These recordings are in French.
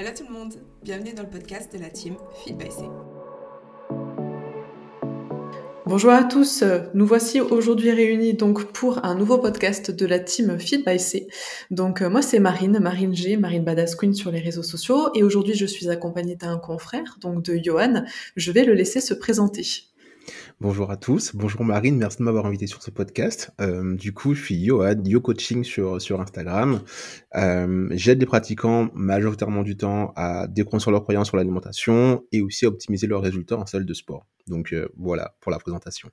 Hello tout le monde, bienvenue dans le podcast de la team Feed by C. Bonjour à tous, nous voici aujourd'hui réunis donc pour un nouveau podcast de la team Feed by C. Donc euh, moi c'est Marine, Marine G, Marine Badass Queen sur les réseaux sociaux et aujourd'hui je suis accompagnée d'un confrère, donc de Johan. Je vais le laisser se présenter. Bonjour à tous, bonjour Marine, merci de m'avoir invité sur ce podcast. Euh, du coup, je suis Johan, Yo Coaching sur, sur Instagram. Euh, J'aide les pratiquants majoritairement du temps à déconstruire leurs croyances sur l'alimentation et aussi à optimiser leurs résultats en salle de sport. Donc euh, voilà pour la présentation.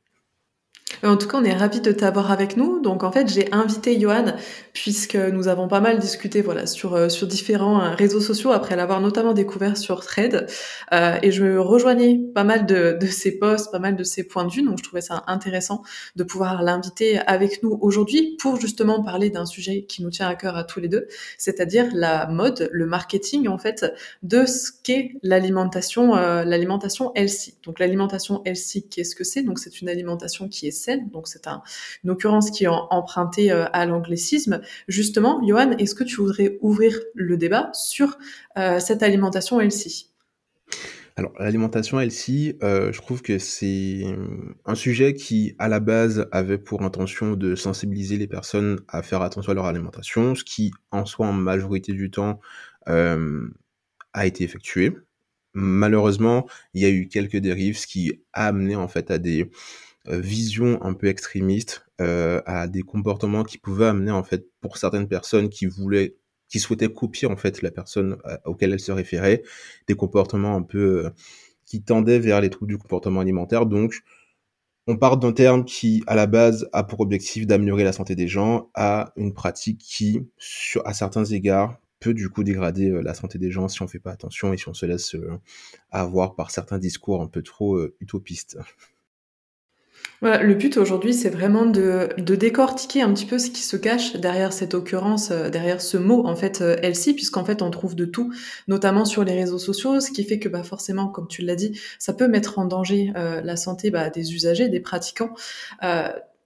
En tout cas, on est ravis de t'avoir avec nous. Donc, en fait, j'ai invité Johan puisque nous avons pas mal discuté, voilà, sur euh, sur différents euh, réseaux sociaux après l'avoir notamment découvert sur Thread. Euh, et je rejoignais pas mal de, de ses posts, pas mal de ses points de vue. Donc, je trouvais ça intéressant de pouvoir l'inviter avec nous aujourd'hui pour justement parler d'un sujet qui nous tient à cœur à tous les deux, c'est-à-dire la mode, le marketing en fait de ce qu'est l'alimentation, euh, l'alimentation healthy. Donc, l'alimentation healthy, qu'est-ce que c'est? Donc, c'est une alimentation qui est donc c'est une occurrence qui est empruntée euh, à l'anglicisme. Justement, Johan, est-ce que tu voudrais ouvrir le débat sur euh, cette alimentation healthy alors, l'alimentation healthy, euh, je trouve que c'est un sujet qui, à la base, avait pour intention de sensibiliser les personnes à faire attention à leur alimentation, ce qui, en soi, en majorité du temps, a été effectué. Malheureusement, il y a eu quelques dérives, ce qui a amené, en fait, à des vision un peu extrémiste euh, à des comportements qui pouvaient amener en fait pour certaines personnes qui voulaient qui souhaitaient copier en fait la personne euh, auquel elle se référait des comportements un peu qui tendaient vers les troubles du comportement alimentaire. Donc on part d'un terme qui, à la base, a pour objectif d'améliorer la santé des gens, à une pratique qui, sur, à certains égards, peut du coup dégrader la santé des gens si on fait pas attention et si on se laisse avoir par certains discours un peu trop utopistes le but aujourd'hui, c'est vraiment de, de, décortiquer un petit peu ce qui se cache derrière cette occurrence, euh, derrière ce mot en fait euh, Elsie, puisqu'en fait on trouve de tout, notamment sur les réseaux sociaux, ce qui fait que bah, forcément, comme tu l'as dit, ça peut mettre en danger euh, la santé bah, des usagers, des pratiquants.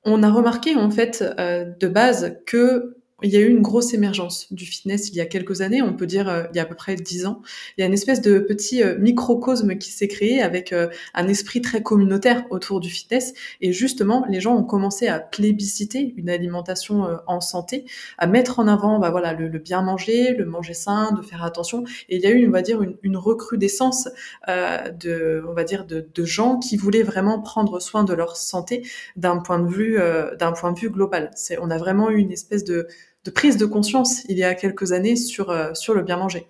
on a remarqué en fait de base que il y a eu une grosse émergence du fitness il y a quelques années, on peut dire euh, il y a à peu près dix ans. Il y a une espèce de petit euh, microcosme qui s'est créé avec euh, un esprit très communautaire autour du fitness. Et justement, les gens ont commencé à plébisciter une alimentation en santé, à mettre en avant bah, voilà, le, bien manger, le manger sain, de faire attention. Et il y a eu, on va dire, une, recrudescence de, on va dire, de, de, gens qui voulaient vraiment prendre soin de leur santé d'un point de vue, d'un point de vue global. C'est, on a vraiment eu une espèce de de prise de conscience il y a quelques années sur, euh, le bien manger.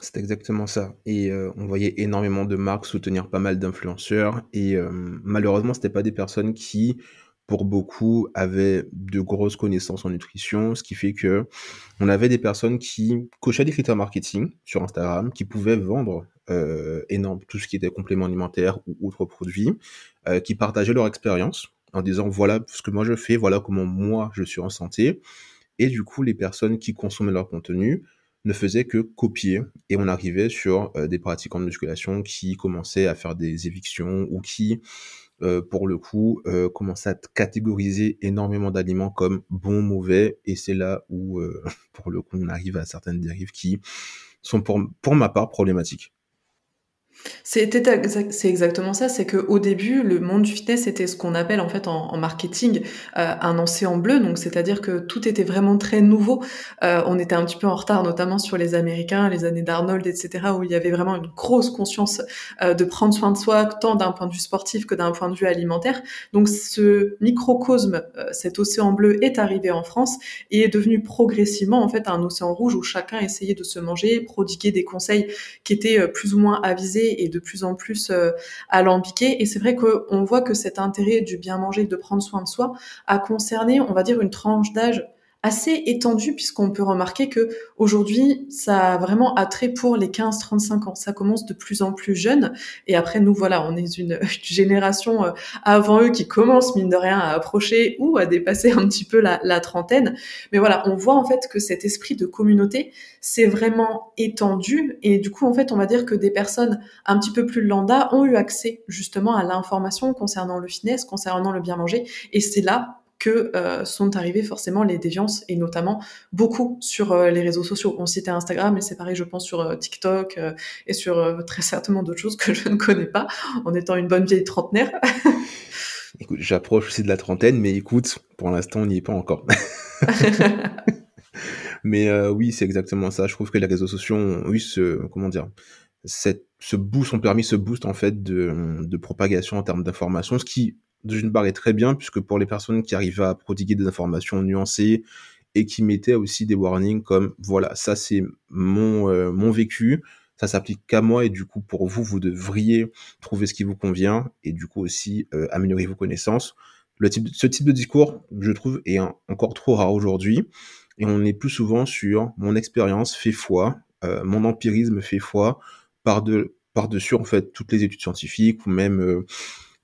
C'est exactement ça. Et euh, on voyait énormément de marques soutenir pas mal d'influenceurs. Et euh, malheureusement, c'était pas des personnes qui, pour beaucoup, avaient de grosses connaissances en nutrition, ce qui fait que on avait des personnes qui cochaient des critères marketing sur Instagram, qui pouvaient vendre énorme tout ce qui était complément alimentaire ou autres produits, qui partageaient leur expérience en disant voilà ce que moi je fais, voilà comment moi je suis en santé. Et du coup, les personnes qui consommaient leur contenu ne faisaient que copier. Et on arrivait sur euh, des pratiquants de musculation qui commençaient à faire des évictions ou qui, euh, pour le coup, euh, commençaient à catégoriser énormément d'aliments comme bons, mauvais. Et c'est là où, pour le coup, on arrive à certaines dérives qui sont, pour, pour ma part, problématiques. C'est exactement ça, c'est que au début, le monde du fitness était ce qu'on appelle en fait en, marketing euh, un océan bleu, donc c'est-à-dire que tout était vraiment très nouveau. Euh, on était un petit peu en retard, notamment sur les Américains, les années d'Arnold, etc., où il y avait vraiment une grosse conscience euh, de prendre soin de soi, tant d'un point de vue sportif que d'un point de vue alimentaire. Donc ce microcosme, cet océan bleu est arrivé en France et est devenu progressivement en fait un océan rouge où chacun essayait de se manger, prodiguer des conseils qui étaient plus ou moins avisés et de plus en plus euh, alambiqué. Et c'est vrai qu'on voit que cet intérêt du bien manger, de prendre soin de soi, a concerné, on va dire, une tranche d'âge assez étendu puisqu'on peut remarquer que aujourd'hui ça a vraiment attrait pour les 15-35 ans. Ça commence de plus en plus jeune et après nous voilà, on est une, génération euh, avant eux qui commence mine de rien à approcher ou à dépasser un petit peu la, la trentaine. Mais voilà, on voit en fait que cet esprit de communauté s'est vraiment étendu et du coup en fait on va dire que des personnes un petit peu plus lambda ont eu accès justement à l'information concernant le fitness, concernant le bien manger et c'est là que euh, sont arrivées forcément les déviances et notamment beaucoup sur euh, les réseaux sociaux. On citait Instagram, mais c'est pareil, je pense, sur euh, TikTok et sur très certainement d'autres choses que je ne connais pas en étant une bonne vieille trentenaire. écoute, j'approche aussi de la trentaine, mais écoute, pour l'instant, on n'y est pas encore. mais oui, c'est exactement ça. Je trouve que les réseaux sociaux ont eu ce, comment dire, cette, ce boost, ont permis ce boost en fait de, de propagation en termes d'information, ce qui d'une part est très bien puisque pour les personnes qui arrivent à prodiguer des informations nuancées et qui mettaient aussi des warnings comme voilà ça c'est mon euh, mon vécu ça s'applique qu'à moi et du coup pour vous vous devriez trouver ce qui vous convient et du coup aussi euh, améliorer vos connaissances. Le type ce type de discours je trouve est encore trop rare aujourd'hui et on est plus souvent sur mon expérience fait foi euh, mon empirisme fait foi par de par dessus en fait toutes les études scientifiques ou même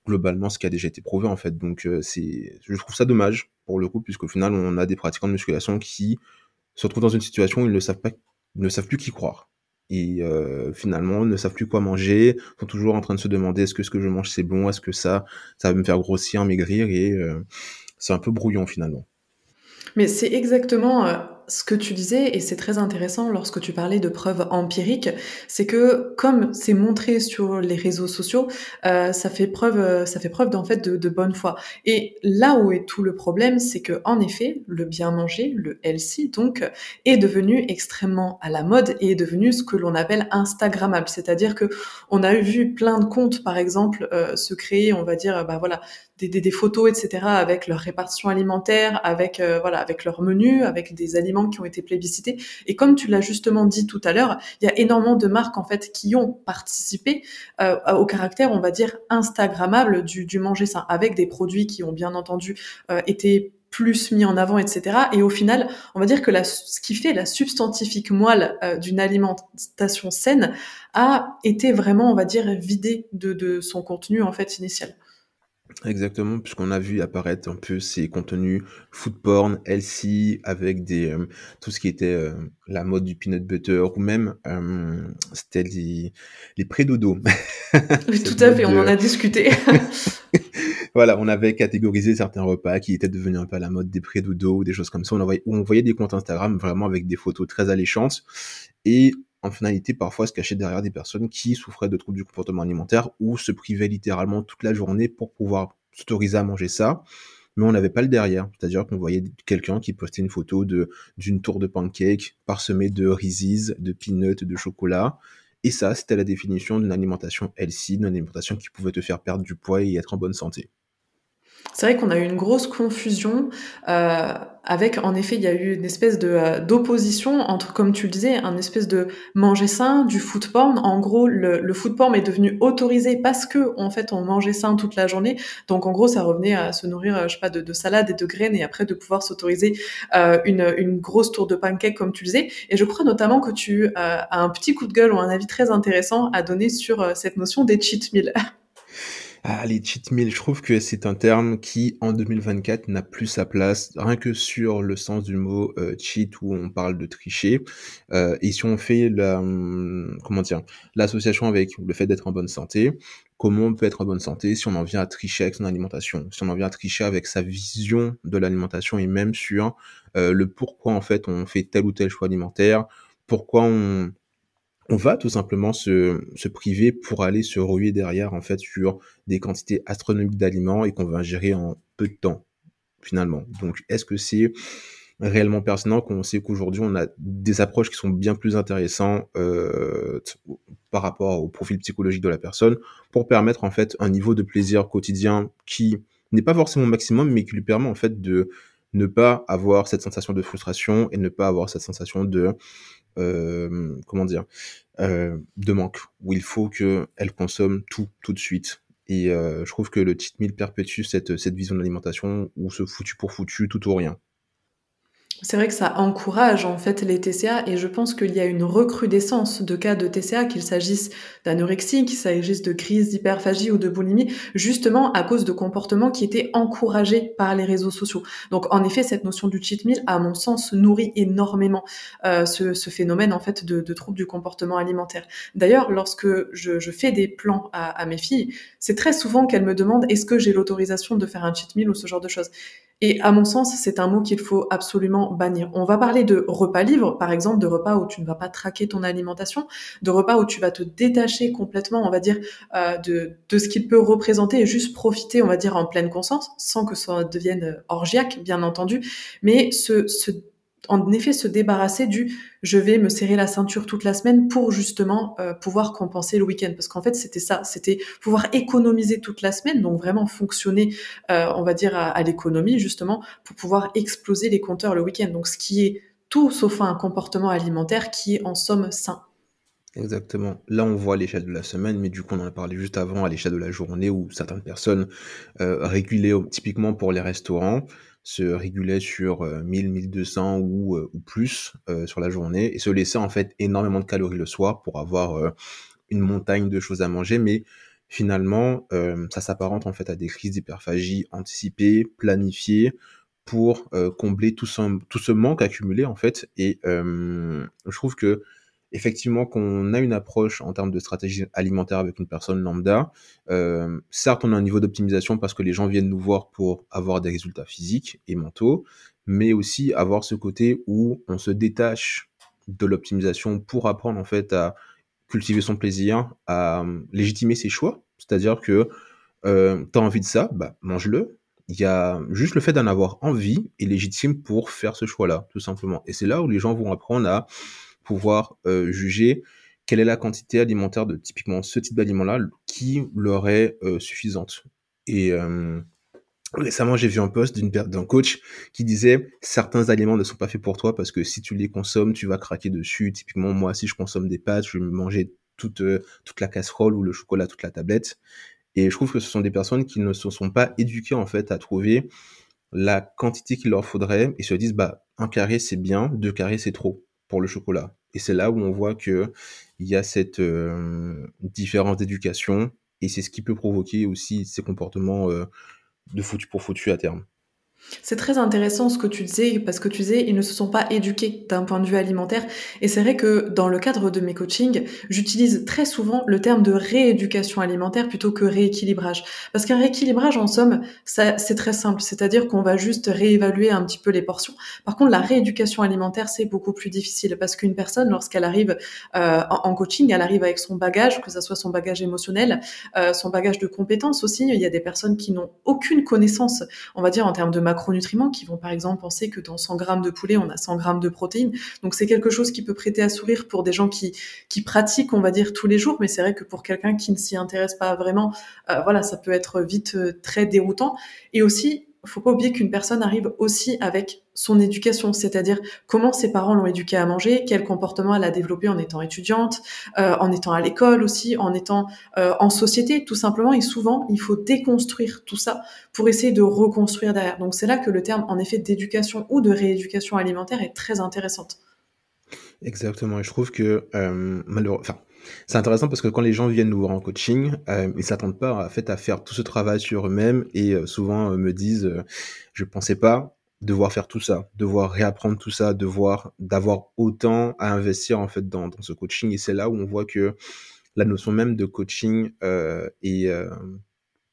globalement ce qui a déjà été prouvé en fait. Donc euh, c'est, je trouve ça dommage pour le coup, puisqu'au final on a des pratiquants de musculation qui se retrouvent dans une situation où ils ne savent pas, ne savent plus qui croire. Et euh, finalement, ne savent plus quoi manger, sont toujours en train de se demander est-ce que ce que je mange c'est bon, est-ce que ça, ça va me faire grossir, maigrir, et euh, c'est un peu brouillon finalement. Mais c'est exactement ce que tu disais, et c'est très intéressant lorsque tu parlais de preuves empiriques, c'est que comme c'est montré sur les réseaux sociaux, euh, ça fait preuve, ça fait preuve d'en fait de, bonne foi. Et là où est tout le problème, c'est que en effet, le bien manger, le healthy, donc, est devenu extrêmement à la mode et est devenu ce que l'on appelle instagrammable. C'est-à-dire que on a vu plein de comptes, par exemple, euh, se créer, on va dire, bah voilà, des, photos, etc., avec leur répartition alimentaire, avec euh, voilà, avec leur menu, avec des aliments qui ont été plébiscités. Et comme tu l'as justement dit tout à l'heure, il y a énormément de marques en fait qui ont participé euh, au caractère, on va dire, instagrammable du, du manger sain, avec des produits qui ont bien entendu euh, été plus mis en avant, etc. Et au final, on va dire que la, ce qui fait la substantifique moelle euh, d'une alimentation saine a été vraiment, on va dire, vidé de, de son contenu en fait initial. Exactement, puisqu'on a vu apparaître un peu ces contenus food porn, healthy, avec des euh, tout ce qui était euh, la mode du peanut butter ou même euh, c'était les, les pré-dodo. Oui, tout à fait, on en a discuté. voilà, on avait catégorisé certains repas qui étaient devenus un peu à la mode des pré-dodo ou des choses comme ça. On, on voyait des comptes Instagram vraiment avec des photos très alléchantes et en finalité parfois se cacher derrière des personnes qui souffraient de troubles du comportement alimentaire ou se privaient littéralement toute la journée pour pouvoir s'autoriser à manger ça mais on n'avait pas le derrière. C'est-à-dire qu'on voyait quelqu'un qui postait une photo de d'une tour de pancake parsemée de Reese's, de peanuts, de chocolat. Et ça, c'était la définition d'une alimentation healthy, d'une alimentation qui pouvait te faire perdre du poids et être en bonne santé. C'est vrai qu'on a eu une grosse confusion euh, avec, en effet, il y a eu une espèce de euh, d'opposition entre, comme tu le disais, un espèce de manger sain, du food porn. En gros, le, le food porn est devenu autorisé parce que, en fait, on mangeait sain toute la journée. Donc, en gros, ça revenait à se nourrir, euh, je sais pas, de, de salade et de graines et après de pouvoir s'autoriser euh, une, une grosse tour de pancake, comme tu le disais. Et je crois notamment que tu euh, as un petit coup de gueule ou un avis très intéressant à donner sur cette notion des cheat meals. Ah, les cheat meals, je trouve que c'est un terme qui, en 2024, n'a plus sa place, rien que sur le sens du mot euh, cheat où on parle de tricher. Euh, et si on fait la, hum, comment dire, l'association avec le fait d'être en bonne santé, comment on peut être en bonne santé si on en vient à tricher avec son alimentation, si on en vient à tricher avec sa vision de l'alimentation et même sur euh, le pourquoi en fait on fait tel ou tel choix alimentaire, pourquoi on, on va tout simplement se, se, priver pour aller se ruer derrière en fait sur des quantités astronomiques d'aliments et qu'on va ingérer en peu de temps finalement. Donc est-ce que c'est réellement pertinent qu'on sait qu'aujourd'hui on a des approches qui sont bien plus intéressantes euh, par rapport au profil psychologique de la personne pour permettre en fait un niveau de plaisir quotidien qui n'est pas forcément maximum mais qui lui permet en fait de ne pas avoir cette sensation de frustration et ne pas avoir cette sensation de euh, comment dire, euh, de manque, où il faut qu'elle consomme tout, tout de suite. Et euh, je trouve que le cheat meal perpétue cette, cette vision de l'alimentation où ce foutu pour foutu, tout ou rien. C'est vrai que ça encourage en fait les TCA et je pense qu'il y a une recrudescence de cas de TCA, qu'il s'agisse d'anorexie, qu'il s'agisse de crise d'hyperphagie ou de boulimie, justement à cause de comportements qui étaient encouragés par les réseaux sociaux. Donc en effet, cette notion du cheat meal, à mon sens, nourrit énormément euh, ce, phénomène en fait de, troubles du comportement alimentaire. D'ailleurs, lorsque je, fais des plans à mes filles, c'est très souvent qu'elles me demandent est-ce que j'ai l'autorisation de faire un cheat meal ou ce genre de choses? Et à mon sens, c'est un mot qu'il faut absolument bannir. On va parler de repas livres, par exemple, de repas où tu ne vas pas traquer ton alimentation, de repas où tu vas te détacher complètement, on va dire, euh, de, de ce qu'il peut représenter et juste profiter, on va dire, en pleine conscience, sans que ça devienne orgiaque, bien entendu, mais ce, ce en effet se débarrasser du je vais me serrer la ceinture toute la semaine pour justement euh, pouvoir compenser le week-end parce qu'en fait c'était ça c'était pouvoir économiser toute la semaine donc vraiment fonctionner euh, on va dire à, l'économie justement pour pouvoir exploser les compteurs le week-end. Donc ce qui est tout sauf un comportement alimentaire qui est en somme sain. Exactement. Là, on voit l'échelle de la semaine, mais du coup, on en a parlé juste avant, à l'échelle de la journée, où certaines personnes euh, régulaient typiquement pour les restaurants, se régulaient sur 1000, euh, 1200 ou, euh, ou plus euh, sur la journée et se laissaient en fait énormément de calories le soir pour avoir une montagne de choses à manger, mais finalement, ça s'apparente en fait à des crises d'hyperphagie anticipées, planifiées, pour combler tout ce, tout ce manque accumulé en fait. Et je trouve que effectivement qu'on a une approche en termes de stratégie alimentaire avec une personne lambda. Euh, certes, on a un niveau d'optimisation parce que les gens viennent nous voir pour avoir des résultats physiques et mentaux, mais aussi avoir ce côté où on se détache de l'optimisation pour apprendre en fait à cultiver son plaisir, à légitimer ses choix. C'est-à-dire que euh, tu as envie de ça, bah, mange-le. Il y a juste le fait d'en avoir envie et légitime pour faire ce choix-là, tout simplement. Et c'est là où les gens vont apprendre à pouvoir euh, juger quelle est la quantité alimentaire de typiquement ce type d'aliment-là qui leur est euh, suffisante. Et euh, récemment, j'ai vu un post d'un coach qui disait certains aliments ne sont pas faits pour toi parce que si tu les consommes, tu vas craquer dessus. Typiquement, moi, si je consomme des pâtes, je vais manger toute, toute la casserole ou le chocolat, toute la tablette. Et je trouve que ce sont des personnes qui ne se sont pas éduquées en fait à trouver la quantité qu'il leur faudrait et se disent bah un carré c'est bien, deux carrés c'est trop le chocolat. Et c'est là où on voit que il y a cette euh, différence d'éducation et c'est ce qui peut provoquer aussi ces comportements euh, de foutu pour foutu à terme. C'est très intéressant ce que tu disais, parce que tu disais, ils ne se sont pas éduqués d'un point de vue alimentaire. Et c'est vrai que dans le cadre de mes coachings, j'utilise très souvent le terme de rééducation alimentaire plutôt que rééquilibrage. Parce qu'un rééquilibrage, en somme, c'est très simple. C'est-à-dire qu'on va juste réévaluer un petit peu les portions. Par contre, la rééducation alimentaire, c'est beaucoup plus difficile parce qu'une personne, lorsqu'elle arrive euh, en, coaching, elle arrive avec son bagage, que ce soit son bagage émotionnel, euh, son bagage de compétences aussi. Il y a des personnes qui n'ont aucune connaissance, on va dire, en termes de macronutriments qui vont par exemple penser que dans 100 grammes de poulet, on a 100 grammes de protéines. Donc c'est quelque chose qui peut prêter à sourire pour des gens qui, qui pratiquent, on va dire, tous les jours, mais c'est vrai que pour quelqu'un qui ne s'y intéresse pas vraiment, euh, voilà, ça peut être vite euh, très déroutant. Et aussi, faut pas oublier qu'une personne arrive aussi avec son éducation, c'est-à-dire comment ses parents l'ont éduquée à manger, quel comportement elle a développé en étant étudiante, euh, en étant à l'école aussi, en étant euh, en société, tout simplement. Et souvent, il faut déconstruire tout ça pour essayer de reconstruire derrière. Donc c'est là que le terme, en effet, d'éducation ou de rééducation alimentaire est très intéressante. Exactement. Et je trouve que euh, malheureusement, c'est intéressant parce que quand les gens viennent nous voir en coaching, euh, ils s'attendent pas en fait à faire tout ce travail sur eux-mêmes et euh, souvent euh, me disent euh, je pensais pas devoir faire tout ça, devoir réapprendre tout ça, devoir d'avoir autant à investir en fait dans, dans ce coaching et c'est là où on voit que la notion même de coaching est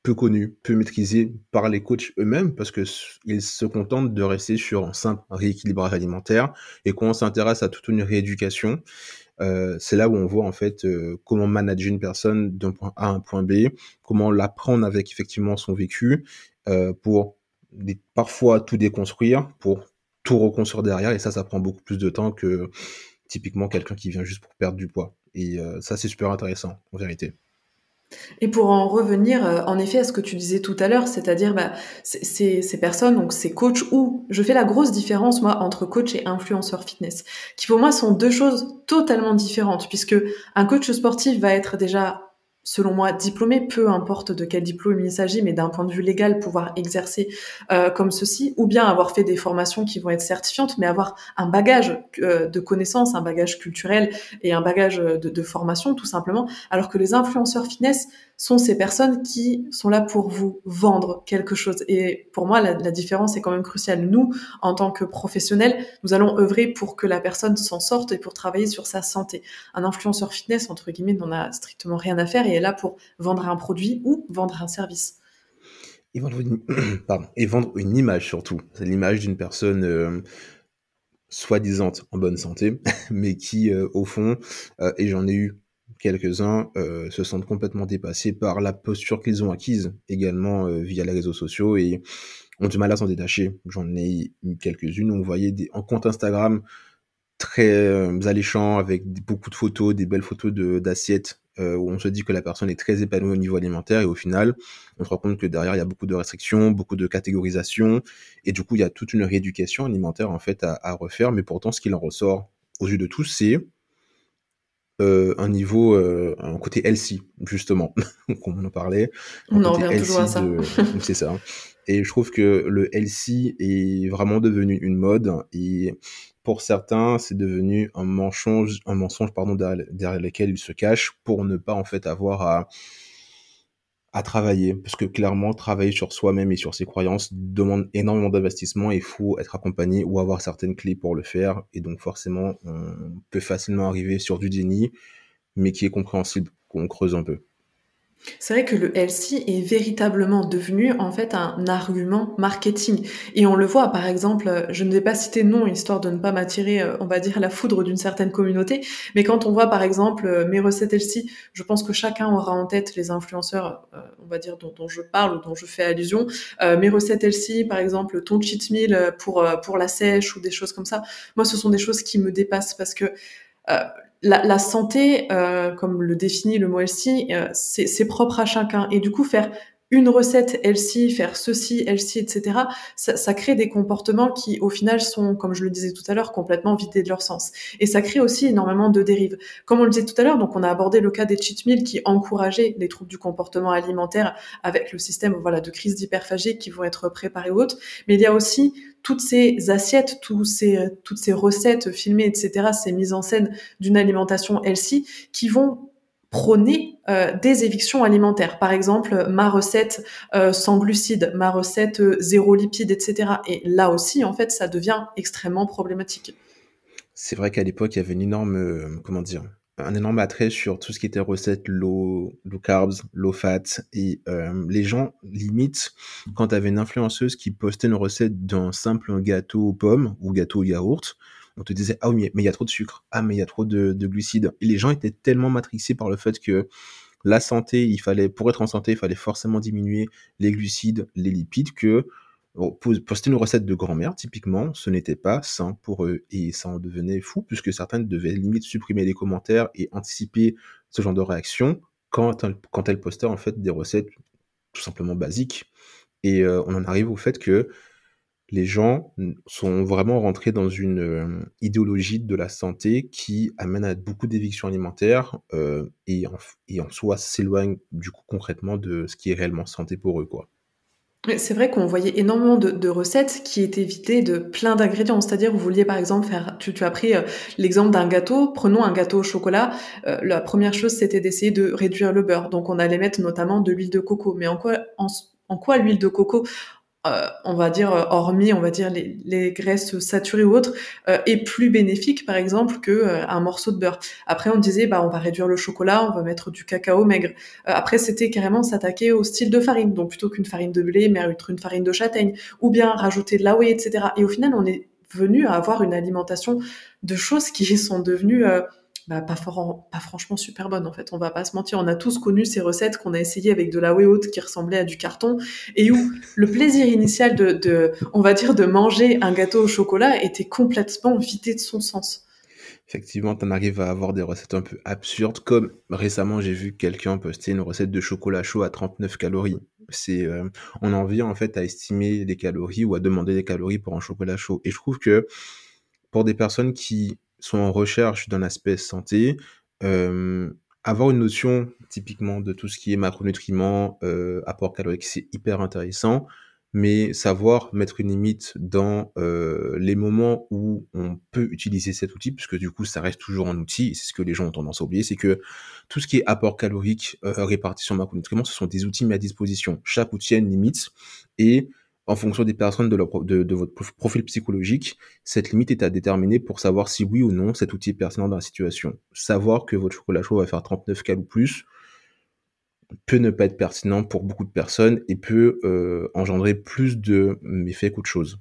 peu connue, peu maîtrisée par les coachs eux-mêmes parce que ils se contentent de rester sur un simple rééquilibrage alimentaire et quand on s'intéresse à toute une rééducation euh, c'est là où on voit en fait euh, comment manager une personne d'un point A à un point B, comment l'apprendre avec effectivement son vécu euh, pour parfois tout déconstruire, pour tout reconstruire derrière. Et ça, ça prend beaucoup plus de temps que typiquement quelqu'un qui vient juste pour perdre du poids. Et ça, c'est super intéressant en vérité. Et pour en revenir, euh, en effet, à ce que tu disais tout à l'heure, c'est-à-dire bah, ces, ces personnes, donc ces coachs, ou je fais la grosse différence, moi, entre coach et influenceur fitness, qui pour moi sont deux choses totalement différentes, puisque un coach sportif va être déjà selon moi, diplômé, peu importe de quel diplôme il s'agit, mais d'un point de vue légal, pouvoir exercer euh, comme ceci, ou bien avoir fait des formations qui vont être certifiantes, mais avoir un bagage euh, de connaissances, un bagage culturel et un bagage de, de formation, tout simplement, alors que les influenceurs fitness sont ces personnes qui sont là pour vous vendre quelque chose. Et pour moi, la, différence est quand même cruciale. Nous, en tant que professionnels, nous allons œuvrer pour que la personne s'en sorte et pour travailler sur sa santé. Un influenceur fitness, entre guillemets, n'en a strictement rien à faire et là pour vendre un produit ou vendre un service. et vendre une, pardon, et vendre une image surtout. C'est l'image d'une personne euh, soi-disant en bonne santé, mais qui, euh, au fond, euh, et j'en ai eu quelques-uns, se sentent complètement dépassés par la posture qu'ils ont acquise également via les réseaux sociaux et ont du mal à s'en détacher. J'en ai eu quelques-unes où on voyait des, en compte Instagram très alléchants avec beaucoup de photos, des belles photos d'assiettes euh, où on se dit que la personne est très épanouie au niveau alimentaire et au final, on se rend compte que derrière, il y a beaucoup de restrictions, beaucoup de catégorisation et du coup, il y a toute une rééducation alimentaire en fait à, refaire. Mais pourtant, ce qu'il en ressort aux yeux de tous, c'est euh, un niveau, euh, un côté healthy, justement, comme on en parlait. On en revient toujours à ça. c'est ça. Et je trouve que le healthy est vraiment devenu une mode et pour certains, c'est devenu un mensonge, un mensonge pardon, derrière, lequel ils se cachent pour ne pas en fait avoir à, travailler. Parce que clairement, travailler sur soi-même et sur ses croyances demande énormément d'investissement et il faut être accompagné ou avoir certaines clés pour le faire. Et donc forcément, on peut facilement arriver sur du déni, mais qui est compréhensible qu'on creuse un peu. C'est vrai que le healthy est véritablement devenu en fait un argument marketing. Et on le voit, par exemple, je ne vais pas citer nom histoire de ne pas m'attirer, euh, on va dire, la foudre d'une certaine communauté, mais quand on voit par exemple euh, mes recettes healthy, je pense que chacun aura en tête les influenceurs, euh, on va dire, dont, je parle ou dont je fais allusion. mes recettes healthy, par exemple, ton cheat meal pour, pour la sèche ou des choses comme ça. Moi, ce sont des choses qui me dépassent parce que la, santé, euh, comme le définit le mot euh, c'est propre à chacun. Et du coup, faire une recette healthy, faire ceci healthy, etc., ça, ça, crée des comportements qui, au final, sont, comme je le disais tout à l'heure, complètement vidés de leur sens. Et ça crée aussi énormément de dérives. Comme on le disait tout à l'heure, donc on a abordé le cas des cheat meals qui encourageaient les troubles du comportement alimentaire avec le système voilà de crise d'hyperphagie qui vont être préparés ou autres. Mais il y a aussi toutes ces assiettes, tous ces, toutes ces recettes filmées, etc., ces mises en scène d'une alimentation healthy qui vont prôner euh, des évictions alimentaires. Par exemple, ma recette euh, sans glucides, ma recette euh, zéro lipide, etc. Et là aussi, en fait, ça devient extrêmement problématique. C'est vrai qu'à l'époque, il y avait une énorme, comment dire, un énorme attrait sur tout ce qui était recettes low, low carbs, low fat. Et les gens, limite, quand tu avais une influenceuse qui postait une recette d'un simple gâteau aux pommes ou gâteau au yaourt, on te disait ah oui mais il y a trop de sucre, ah mais il y a trop de, glucides. Et les gens étaient tellement matrixés par le fait que la santé, il fallait pour être en santé, il fallait forcément diminuer les glucides, les lipides que poster une recette de grand-mère, typiquement, ce n'était pas sain pour eux. Et ça en devenait fou, puisque certains devaient limite supprimer les commentaires et anticiper ce genre de réaction quand, quand elles postaient en fait des recettes tout simplement basiques. Et euh, on en arrive au fait que les gens sont vraiment rentrés dans une euh, idéologie de la santé qui amène à beaucoup d'évictions alimentaires euh, et, en, et, en, soi s'éloigne du coup concrètement de ce qui est réellement santé pour eux quoi. C'est vrai qu'on voyait énormément de, recettes qui étaient vidées de plein d'ingrédients. C'est-à-dire, vous vouliez par exemple faire, tu, as pris euh, l'exemple d'un gâteau. Prenons un gâteau au chocolat. la première chose, c'était d'essayer de réduire le beurre. Donc, on allait mettre notamment de l'huile de coco. Mais en quoi, en quoi l'huile de coco euh, on va dire, euh, hormis, on va dire, les, graisses saturées ou autres, euh, est plus bénéfique, par exemple, que un morceau de beurre. Après, on disait, bah, on va réduire le chocolat, on va mettre du cacao maigre. après, c'était carrément s'attaquer au style de farine. Donc, plutôt qu'une farine de blé, mettre une farine de châtaigne, ou bien rajouter de la etc. Et au final, on est venu à avoir une alimentation de choses qui sont devenues bah, pas, franchement super bonne en fait. On va pas se mentir, on a tous connu ces recettes qu'on a essayé avec de la whey haute qui ressemblait à du carton et où le plaisir initial de, de, on va dire, de manger un gâteau au chocolat était complètement vidé de son sens. Effectivement, tu en arrives à avoir des recettes un peu absurdes, comme récemment j'ai vu quelqu'un poster une recette de chocolat chaud à 39 calories. C'est, euh, on en vient en fait à estimer les calories ou à demander des calories pour un chocolat chaud. Et je trouve que pour des personnes qui sont en recherche d'un aspect santé, euh, avoir une notion typiquement de tout ce qui est macronutriments, euh, apport calorique, c'est hyper intéressant, mais savoir mettre une limite dans euh, les moments où on peut utiliser cet outil, puisque du coup ça reste toujours un outil, c'est ce que les gens ont tendance à oublier, c'est que tout ce qui est apport calorique, euh, répartition macronutriments, ce sont des outils mis à disposition. Chaque outil a une limite, et en fonction des personnes de, votre profil psychologique, cette limite est à déterminer pour savoir si oui ou non cet outil est pertinent dans la situation. Savoir que votre chocolat chaud va faire 39 cal ou plus, peut ne pas être pertinent pour beaucoup de personnes et peut engendrer plus de méfaits qu'autre chose.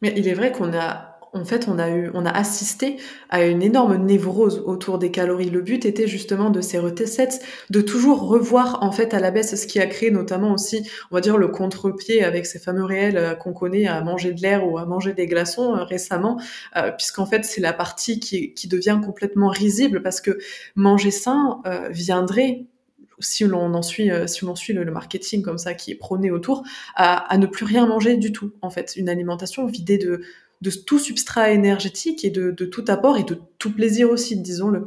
Mais il est vrai qu'on a en fait, on a eu, on a assisté à une énorme névrose autour des calories. Le but était justement de ces recettes, de toujours revoir en fait à la baisse ce qui a créé notamment aussi, on va dire, le contre-pied avec ces fameux réels euh, qu'on connaît à manger de l'air ou à manger des glaçons euh, récemment, euh, puisqu'en fait c'est la partie qui, qui, devient complètement risible parce que manger sain viendrait si l'on en suit, si l'on suit le, marketing comme ça qui est prôné autour, à, à, ne plus rien manger du tout. En fait, une alimentation vidée de, de tout substrat énergétique et de, tout apport et de tout plaisir aussi, disons-le.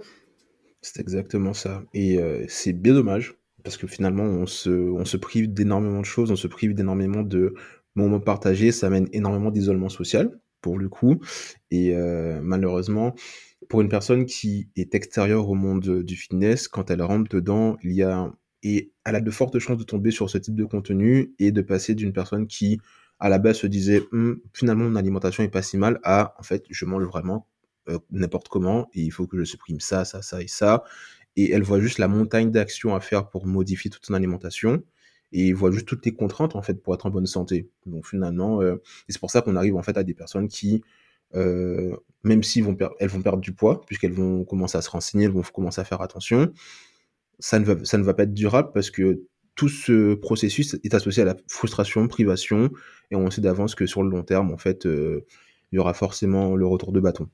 C'est exactement ça. Et euh, c'est bien dommage, parce que finalement, on se, on se prive d'énormément de choses, on se prive d'énormément de moments partagés, ça amène énormément d'isolement social, pour le coup. Et euh, malheureusement, pour une personne qui est extérieure au monde du fitness, quand elle rentre dedans, il y a... Et elle a de fortes chances de tomber sur ce type de contenu et de passer d'une personne qui à la base se disait hum, finalement mon alimentation est pas si mal à en fait je mange vraiment euh, n'importe comment et il faut que je supprime ça, ça, ça et ça. Et elle voit juste la montagne d'actions à faire pour modifier toute son alimentation et elle voit juste toutes les contraintes en fait pour être en bonne santé. Donc finalement, euh, c'est pour ça qu'on arrive en fait à des personnes qui, euh, même si elles vont perdre du poids puisqu'elles vont commencer à se renseigner, elles vont commencer à faire attention, ça ne va pas être durable parce que tout ce processus est associé à la frustration, privation, et on sait d'avance que sur le long terme, en fait, euh, il y aura forcément le retour de bâton.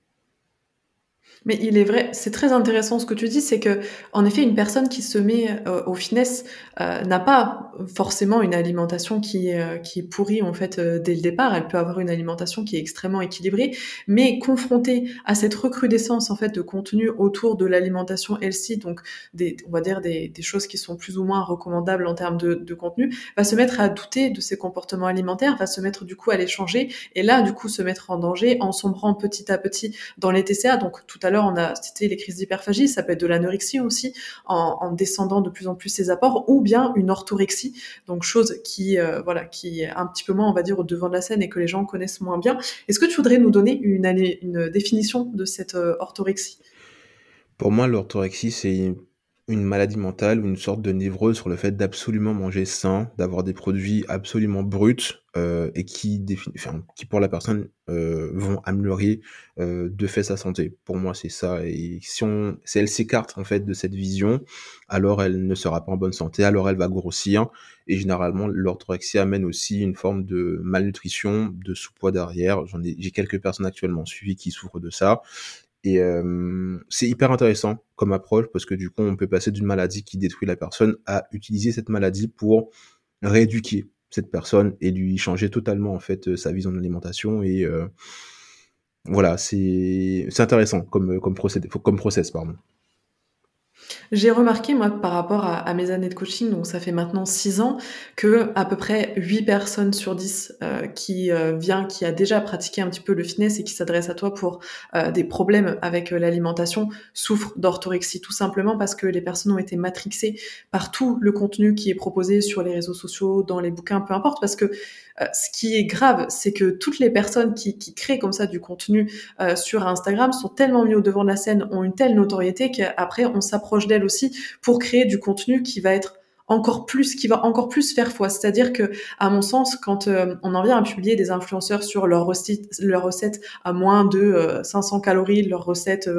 Mais il est vrai, c'est très intéressant ce que tu dis, c'est que en effet, une personne qui se met euh, au finesse euh, n'a pas forcément une alimentation qui est, euh, qui est pourrie en fait dès le départ. Elle peut avoir une alimentation qui est extrêmement équilibrée, mais confrontée à cette recrudescence en fait de contenu autour de l'alimentation healthy, donc des, on va dire des, des, choses qui sont plus ou moins recommandables en termes de, de, contenu, va se mettre à douter de ses comportements alimentaires, va se mettre du coup à les changer, et là du coup se mettre en danger en sombrant petit à petit dans les TCA. Donc tout à l'heure on a cité les crises d'hyperphagie, ça peut être de l'anorexie aussi, en, descendant de plus en plus ses apports, ou bien une orthorexie, donc chose qui, euh, voilà, qui est un petit peu moins, on va dire, au devant de la scène et que les gens connaissent moins bien. Est-ce que tu voudrais nous donner une, une définition de cette euh, orthorexie? Pour moi, l'orthorexie, c'est une maladie mentale ou une sorte de névrose sur le fait d'absolument manger sain, d'avoir des produits absolument bruts euh, et qui, enfin, qui pour la personne euh, vont améliorer euh, de fait sa santé. Pour moi, c'est ça. Et si, on, si elle s'écarte en fait de cette vision, alors elle ne sera pas en bonne santé, alors elle va grossir. Et généralement, l'orthorexie amène aussi une forme de malnutrition, de sous-poids derrière. J'en ai, j'ai quelques personnes actuellement suivies qui souffrent de ça. Et euh, c'est hyper intéressant comme approche parce que du coup, on peut passer d'une maladie qui détruit la personne à utiliser cette maladie pour rééduquer cette personne et lui changer totalement en fait sa vision de l'alimentation et euh, voilà, c'est intéressant comme comme comme process pardon. J'ai remarqué, moi, par rapport à, mes années de coaching, donc ça fait maintenant six ans, que à peu près 8 personnes sur 10 euh, qui euh, vient, qui a déjà pratiqué un petit peu le fitness et qui s'adresse à toi pour euh, des problèmes avec l'alimentation souffrent d'orthorexie, tout simplement parce que les personnes ont été matrixées par tout le contenu qui est proposé sur les réseaux sociaux, dans les bouquins, peu importe, parce que ce qui est grave, c'est que toutes les personnes qui, qui, créent comme ça du contenu euh, sur Instagram sont tellement mis au devant de la scène, ont une telle notoriété qu'après on s'approche d'elles aussi pour créer du contenu qui va être encore plus, qui va encore plus faire foi. C'est-à-dire que, à mon sens, quand euh, on en vient à publier des influenceurs sur leur recette à moins de 500 calories, leurs recettes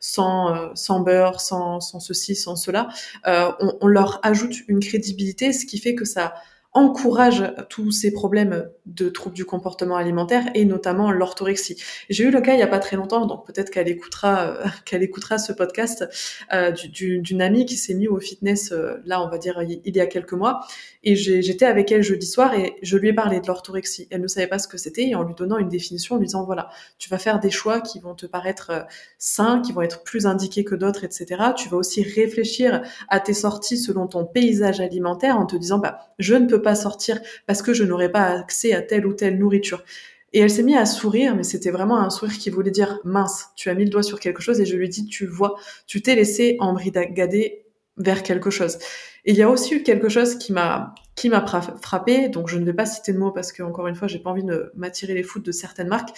sans, sans beurre, sans, sans ceci, sans cela, on, on leur ajoute une crédibilité, ce qui fait que ça encourage tous ces problèmes de troubles du comportement alimentaire et notamment l'orthorexie. J'ai eu le cas il y a pas très longtemps, donc peut-être qu'elle écoutera euh, qu'elle écoutera ce podcast euh, d'une amie qui s'est mise au fitness euh, là on va dire il y a quelques mois et j'étais avec elle jeudi soir et je lui ai parlé de l'orthorexie. Elle ne savait pas ce que c'était et en lui donnant une définition, en lui disant voilà tu vas faire des choix qui vont te paraître sains, qui vont être plus indiqués que d'autres, etc. Tu vas aussi réfléchir à tes sorties selon ton paysage alimentaire en te disant bah je ne peux pas sortir parce que je n'aurai pas accès à telle ou telle nourriture. Et elle s'est mise à sourire, mais c'était vraiment un sourire qui voulait dire mince, tu as mis le doigt sur quelque chose et je lui ai dit tu vois, tu t'es laissé embrigader vers quelque chose. Il y a aussi eu quelque chose qui m'a qui m'a frappé. Donc, je ne vais pas citer de mots parce que, encore une fois, j'ai pas envie de m'attirer les foudres de certaines marques,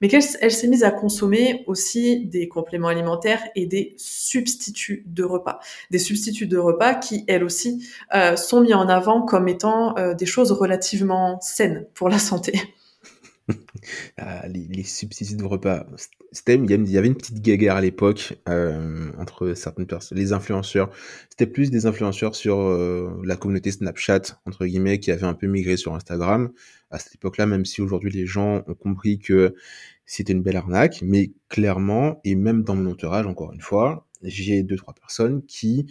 mais qu'elle elle, s'est mise à consommer aussi des compléments alimentaires et des substituts de repas. Des substituts de repas qui, elles aussi, euh, sont mis en avant comme étant euh, des choses relativement saines pour la santé. Ah, les, substituts de repas. C'était, il y avait une petite guéguerre à l'époque euh, entre certaines personnes, les influenceurs. C'était plus des influenceurs sur euh, la communauté Snapchat, entre guillemets, qui avaient un peu migré sur Instagram. À cette époque-là, même si aujourd'hui les gens ont compris que c'était une belle arnaque, mais clairement, et même dans mon entourage, encore une fois, j'ai deux, trois personnes qui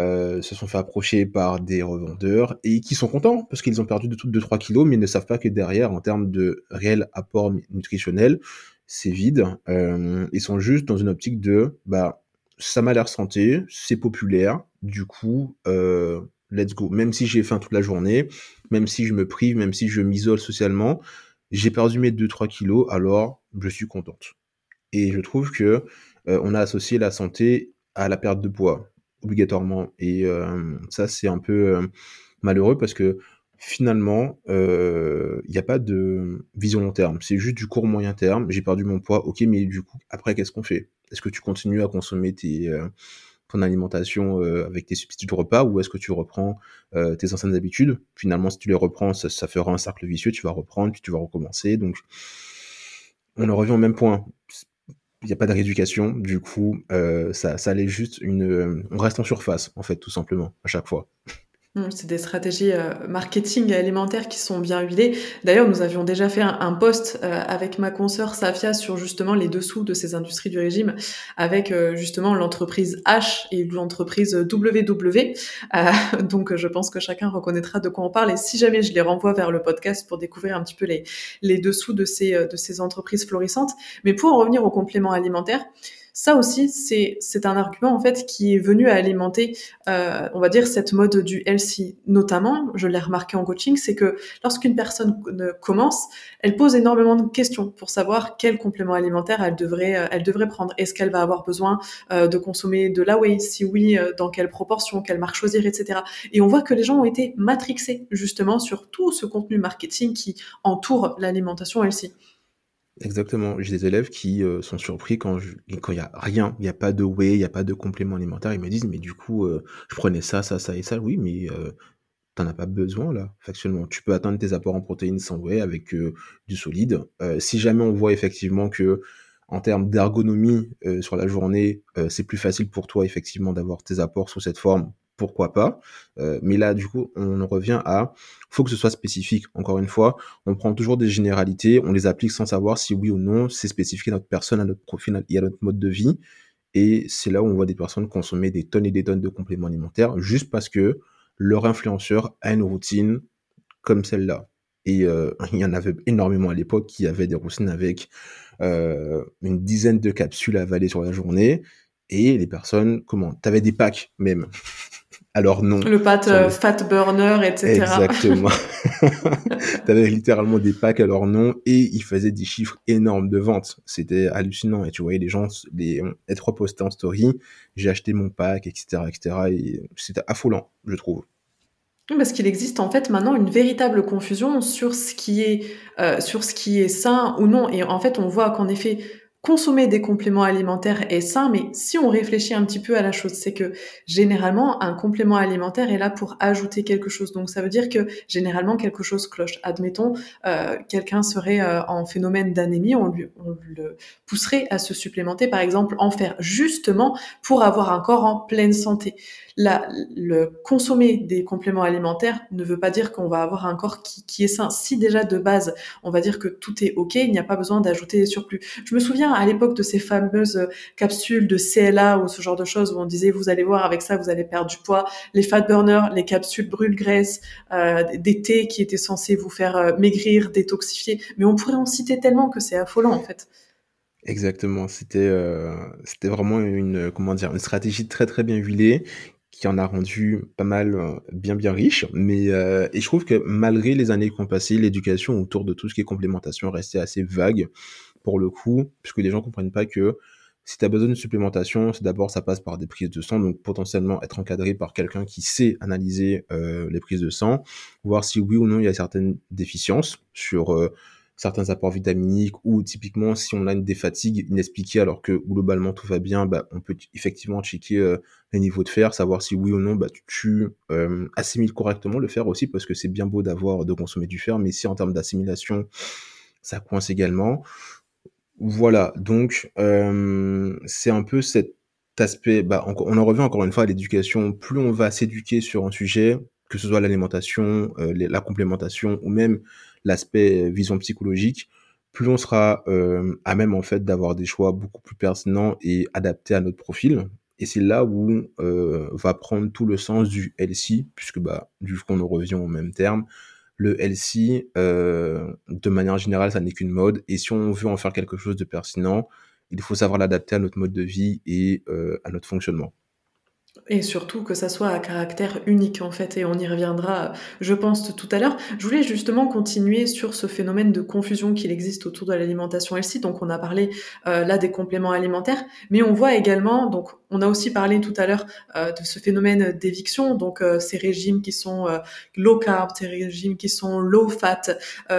euh, se sont fait approcher par des revendeurs et qui sont contents parce qu'ils ont perdu de 2-3 kilos, mais ne savent pas que derrière, en termes de réel apport nutritionnel, c'est vide. Euh, ils sont juste dans une optique de, bah, ça m'a l'air santé, c'est populaire, du coup, euh, let's go. Même si j'ai faim toute la journée, même si je me prive, même si je m'isole socialement, j'ai perdu mes 2-3 kilos, alors je suis contente. Et je trouve que on a associé la santé à la perte de poids obligatoirement. Et euh, ça, c'est un peu euh, malheureux parce que finalement, euh, il n'y a pas de vision long terme. C'est juste du court moyen terme. J'ai perdu mon poids, ok, mais du coup, après, qu'est-ce qu'on fait? Est-ce que tu continues à consommer tes, ton alimentation avec tes substituts de repas ou est-ce que tu reprends tes anciennes habitudes? Finalement, si tu les reprends, ça, ça, fera un cercle vicieux. Tu vas reprendre, puis tu vas recommencer. Donc, on en revient au même point il n'y a pas de rééducation, du coup, euh, ça, ça allait juste une. Euh, on reste en surface, en fait, tout simplement, à chaque fois. Mmh, c'est des stratégies euh, marketing alimentaires qui sont bien huilées. D'ailleurs, nous avions déjà fait un, post euh, avec ma consoeur Safia sur justement les dessous de ces industries du régime, avec euh, justement l'entreprise H et l'entreprise WW. donc, je pense que chacun reconnaîtra de quoi on parle. Et si jamais je les renvoie vers le podcast pour découvrir un petit peu les, les dessous de ces, de ces entreprises florissantes. Mais pour en revenir aux compléments alimentaires, ça aussi, c'est un argument en fait qui est venu à alimenter, euh, on va dire cette mode du healthy. Notamment, je l'ai remarqué en coaching, c'est que lorsqu'une personne commence, elle pose énormément de questions pour savoir quel complément alimentaire elle devrait euh, elle devrait prendre. Est-ce qu'elle va avoir besoin euh, de consommer de la whey? Si oui, euh, dans quelle proportion? Quelle marque choisir, etc. Et on voit que les gens ont été matrixés justement sur tout ce contenu marketing qui entoure l'alimentation healthy. Exactement. J'ai des élèves qui euh, sont surpris quand il quand y a rien, il y a pas de whey, il y a pas de complément alimentaire. Ils me disent: «Mais du coup, euh, je prenais ça, ça, ça et ça». Oui, mais euh, tu as pas besoin là, factuellement. Tu peux atteindre tes apports en protéines sans whey avec du solide. si jamais on voit effectivement que en termes d'ergonomie sur la journée, c'est plus facile pour toi effectivement d'avoir tes apports sous cette forme pourquoi pas. Euh, mais là, du coup, on en revient à, faut que ce soit spécifique. Encore une fois, on prend toujours des généralités, on les applique sans savoir si oui ou non c'est spécifique à notre personne, à notre profil et à notre mode de vie. Et c'est là où on voit des personnes consommer des tonnes et des tonnes de compléments alimentaires juste parce que leur influenceur a une routine comme celle-là. Et euh, il y en avait énormément à l'époque qui avaient des routines avec euh, une dizaine de capsules à avaler sur la journée. Et les personnes, comment? T'avais des packs même. Alors non. Le pâte euh, fat burner, etc. Exactement. T'avais littéralement des packs à leur nom et ils faisaient des chiffres énormes de ventes. C'était hallucinant. Et tu voyais les gens les, être repostés en story. J'ai acheté mon pack, etc., etc. Et c'était affolant, je trouve. Parce qu'il existe en fait maintenant une véritable confusion sur ce qui est euh, sur ce qui est sain ou non. Et en fait, on voit qu'en effet, consommer des compléments alimentaires est sain, mais si on réfléchit un petit peu à la chose, c'est que généralement un complément alimentaire est là pour ajouter quelque chose. Donc ça veut dire que généralement quelque chose cloche. Admettons, euh, quelqu'un serait euh, en phénomène d'anémie, on, on le pousserait à se supplémenter, par exemple, en fer, justement pour avoir un corps en pleine santé la, le consommer des compléments alimentaires ne veut pas dire qu'on va avoir un corps qui, qui, est sain. Si déjà de base, on va dire que tout est ok, il n'y a pas besoin d'ajouter des surplus. Je me souviens à l'époque de ces fameuses capsules de CLA ou ce genre de choses où on disait vous allez voir avec ça vous allez perdre du poids, les fat burners, les capsules brûle graisse, euh, des thés qui étaient censés vous faire euh, maigrir, détoxifier. Mais on pourrait en citer tellement que c'est affolant en fait. Exactement, c'était euh, c'était vraiment une comment dire une stratégie très très bien huilée qui en a rendu pas mal euh, bien bien riche. Mais euh, et je trouve que malgré les années qui ont passé, l'éducation autour de tout ce qui est complémentation restait assez vague pour le coup, puisque les gens comprennent pas que si tu as besoin de supplémentation, c'est d'abord ça passe par des prises de sang, donc potentiellement être encadré par quelqu'un qui sait analyser euh, les prises de sang, voir si oui ou non il y a certaines déficiences sur euh, certains apports vitaminiques ou typiquement si on a une défatigue inexpliquée alors que globalement tout va bien, bah, on peut effectivement checker euh, les niveaux de fer, savoir si oui ou non bah, tu, euh, assimiles correctement le fer aussi parce que c'est bien beau d'avoir de consommer du fer, mais si en termes d'assimilation ça coince également. Voilà, donc euh, c'est un peu cet aspect, bah, on, en revient encore une fois à l'éducation, plus on va s'éduquer sur un sujet, que ce soit l'alimentation, la complémentation ou même l'aspect vision psychologique, plus on sera euh, à même en fait d'avoir des choix beaucoup plus pertinents et adaptés à notre profil. Et c'est là où euh, va prendre tout le sens du LC, puisque bah, du coup on en revient au même terme. Le LC, euh, de manière générale, ça n'est qu'une mode. Et si on veut en faire quelque chose de pertinent, il faut savoir l'adapter à notre mode de vie et à notre fonctionnement. Et surtout que ça soit à caractère unique en fait, et on y reviendra, je pense, tout à l'heure. Je voulais justement continuer sur ce phénomène de confusion qu'il existe autour de l'alimentation healthy. Donc on a parlé euh, là des compléments alimentaires, mais on voit également, donc on a aussi parlé tout à l'heure euh, de ce phénomène d'éviction, donc euh, ces régimes qui sont low carb, ces régimes qui sont low fat,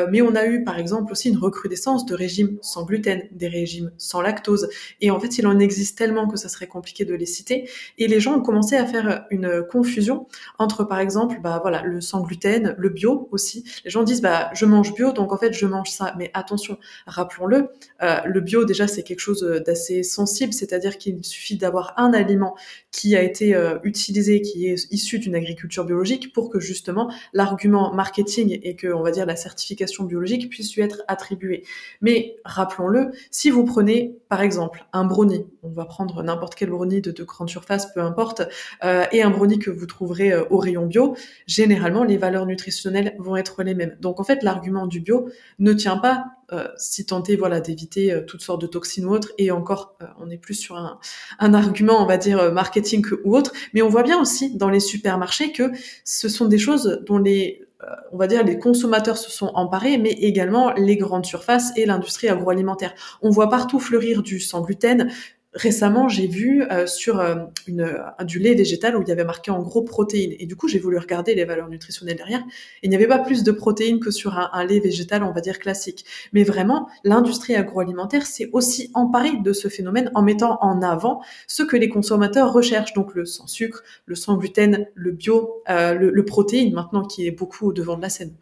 mais on a eu par exemple aussi une recrudescence de régimes sans gluten, des régimes sans lactose, et en fait il en existe tellement que ça serait compliqué de les citer, et les gens commencer à faire une confusion entre, par exemple, bah voilà, le sans gluten, le bio aussi. Les gens disent, bah je mange bio, donc en fait je mange ça. Mais attention, rappelons-le, euh, le bio déjà c'est quelque chose d'assez sensible, c'est-à-dire qu'il suffit d'avoir un aliment qui a été euh, utilisé, qui est issu d'une agriculture biologique, pour que justement l'argument marketing et que on va dire la certification biologique puisse lui être attribuée. Mais rappelons-le, si vous prenez par exemple un brownie, on va prendre n'importe quel brownie de, de grande surface, peu importe euh, et un brownie que vous trouverez euh, au rayon bio, généralement les valeurs nutritionnelles vont être les mêmes. Donc en fait, l'argument du bio ne tient pas euh, si tenter voilà d'éviter toutes sortes de toxines ou autres. Et encore on est plus sur un, un, argument on va dire marketing ou autre. Mais on voit bien aussi dans les supermarchés que ce sont des choses dont les on va dire les consommateurs se sont emparés, mais également les grandes surfaces et l'industrie agroalimentaire. On voit partout fleurir du sans gluten, récemment, j'ai vu euh, sur euh, une, du lait végétal où il y avait marqué en gros protéines. Et du coup, j'ai voulu regarder les valeurs nutritionnelles derrière. Et il n'y avait pas plus de protéines que sur un, lait végétal, on va dire classique. Mais vraiment, l'industrie agroalimentaire s'est aussi emparée de ce phénomène en mettant en avant ce que les consommateurs recherchent. Donc le sans sucre, le sans gluten, le bio, euh, le, le protéine maintenant qui est beaucoup au devant de la scène.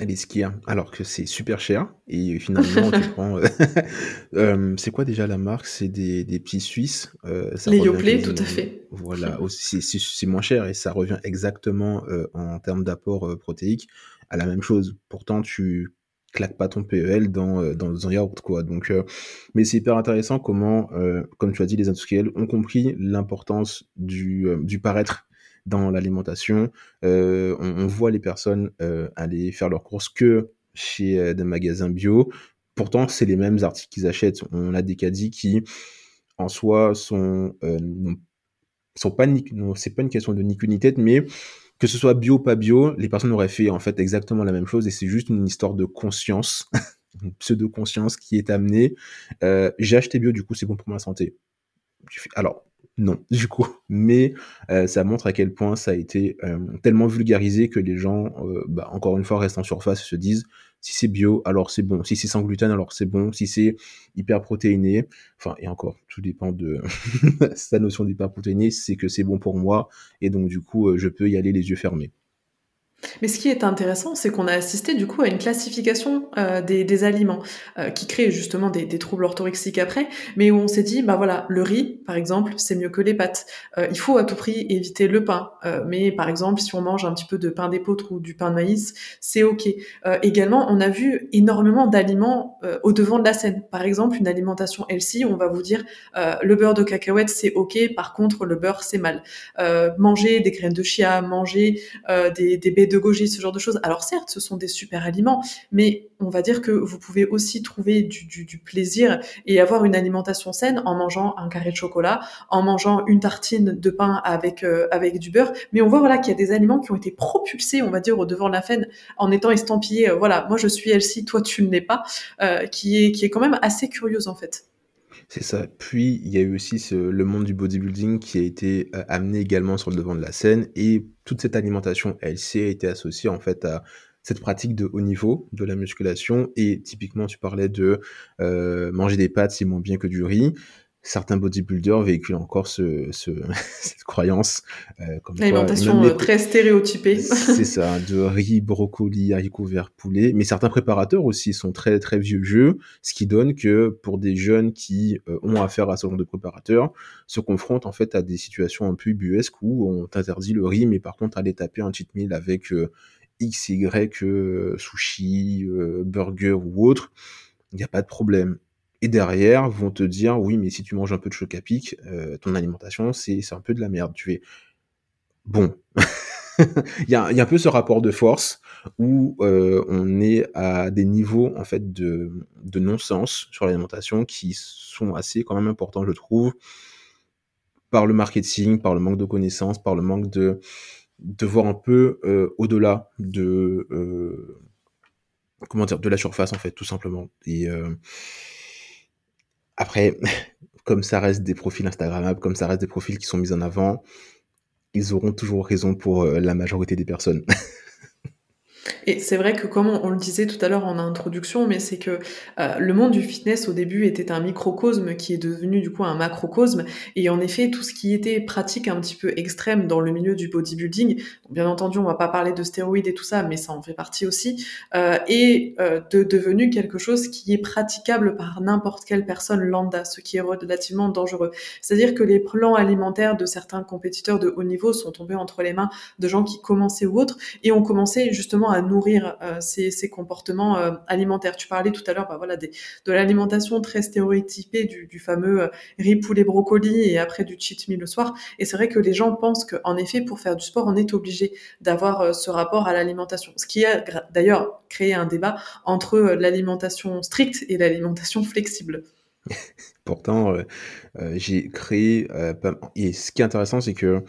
Les skiers, alors que c'est super cher. Et finalement, tu prends. Euh, euh, c'est quoi déjà la marque? C'est des, des petits Suisses. Euh, les Yoplait, tout à fait. Voilà, c'est moins cher et ça revient exactement en termes d'apport protéique à la même chose. Pourtant, tu claques pas ton PEL dans, dans un yaourt, quoi. Donc, mais c'est hyper intéressant comment, comme tu as dit, les industriels ont compris l'importance du, du paraître dans l'alimentation. Euh, on, voit les personnes euh, aller faire leurs courses que chez euh, des magasins bio. Pourtant, c'est les mêmes articles qu'ils achètent. On a des caddies qui, en soi, sont, sont pas c'est pas une question de ni ni tête, mais que ce soit bio ou pas bio, les personnes auraient fait en fait exactement la même chose et c'est juste une histoire de conscience, une pseudo-conscience qui est amenée. J'ai acheté bio, du coup, c'est bon pour ma santé. Alors, non, du coup. Mais euh, ça montre à quel point ça a été euh, tellement vulgarisé que les gens, euh, bah, encore une fois, restent en surface et se disent si c'est bio, alors c'est bon. Si c'est sans gluten, alors c'est bon. Si c'est hyper protéiné, enfin, et encore, tout dépend de sa notion d'hyper protéiné, c'est que c'est bon pour moi. Et donc, du coup, je peux y aller les yeux fermés. Mais ce qui est intéressant, c'est qu'on a assisté du coup à une classification euh, des, aliments euh, qui crée justement des, des, troubles orthorexiques après, mais où on s'est dit, bah voilà, le riz, par exemple, c'est mieux que les pâtes. Euh, il faut à tout prix éviter le pain, mais par exemple, si on mange un petit peu de pain d'épeautre ou du pain de maïs, c'est ok. également, on a vu énormément d'aliments au devant de la scène. Par exemple, une alimentation healthy, on va vous dire, le beurre de cacahuète, c'est ok, par contre, le beurre, c'est mal. manger des graines de chia, manger des, des baies de goji, ce genre de choses. Alors certes, ce sont des super aliments, mais on va dire que vous pouvez aussi trouver du, plaisir et avoir une alimentation saine en mangeant un carré de chocolat, en mangeant une tartine de pain avec euh, avec du beurre. Mais on voit voilà qu'il y a des aliments qui ont été propulsés, on va dire, au devant de la scène en étant estampillés. Euh, voilà, moi je suis Elsie, toi tu ne l'es pas, euh, qui est qui est quand même assez curieuse en fait. C'est ça. Puis, il y a eu aussi le monde du bodybuilding qui a été, heu, amené également sur le devant de la scène et toute cette alimentation LC a été associée, en fait, à cette pratique de haut niveau, de la musculation et typiquement, tu parlais de, heu, manger des pâtes, c'est moins bien que du riz certains bodybuilders véhiculent encore ce, ce cette croyance. Euh, comme L'alimentation euh, très stéréotypée. C'est ça, de riz, brocoli, haricots verts, poulet. Mais certains préparateurs aussi sont très très vieux jeux, ce qui donne que pour des jeunes qui euh, ont affaire à ce genre de préparateurs, se confrontent en fait à des situations un peu ubuesques où on t'interdit le riz, mais par contre aller taper un cheat meal avec X, Y, sushi, burger ou autre, il n'y a pas de problème et derrière vont te dire oui mais si tu manges un peu de choc à pic, euh, ton alimentation c'est un peu de la merde. Tu es bon. il, y a, un peu ce rapport de force où euh, on est à des niveaux en fait de, non-sens sur l'alimentation qui sont assez quand même importants je trouve par le marketing, par le manque de connaissances, par le manque de de voir un peu euh, au-delà de comment dire de la surface en fait tout simplement après, comme ça reste des profils Instagrammables, comme ça reste des profils qui sont mis en avant, ils auront toujours raison pour euh, la majorité des personnes. Et c'est vrai que comme on, le disait tout à l'heure en introduction, mais c'est que euh, le monde du fitness au début était un microcosme qui est devenu du coup un macrocosme. Et en effet, tout ce qui était pratique un petit peu extrême dans le milieu du bodybuilding, bien entendu, on va pas parler de stéroïdes et tout ça, mais ça en fait partie aussi, euh, est euh, de, devenu quelque chose qui est praticable par n'importe quelle personne lambda, ce qui est relativement dangereux. C'est-à-dire que les plans alimentaires de certains compétiteurs de haut niveau sont tombés entre les mains de gens qui commençaient ou autres et ont commencé justement à nourrir euh, ces, comportements euh, alimentaires. Tu parlais tout à l'heure bah, de l'alimentation très stéréotypée du, fameux euh, riz, poulet, brocoli et après du cheat meal le soir. Et c'est vrai que les gens pensent qu'en effet, pour faire du sport, on est obligé d'avoir ce rapport à l'alimentation. Ce qui a d'ailleurs créé un débat entre l'alimentation stricte et l'alimentation flexible. Pourtant, j'ai créé. et ce qui est intéressant, c'est que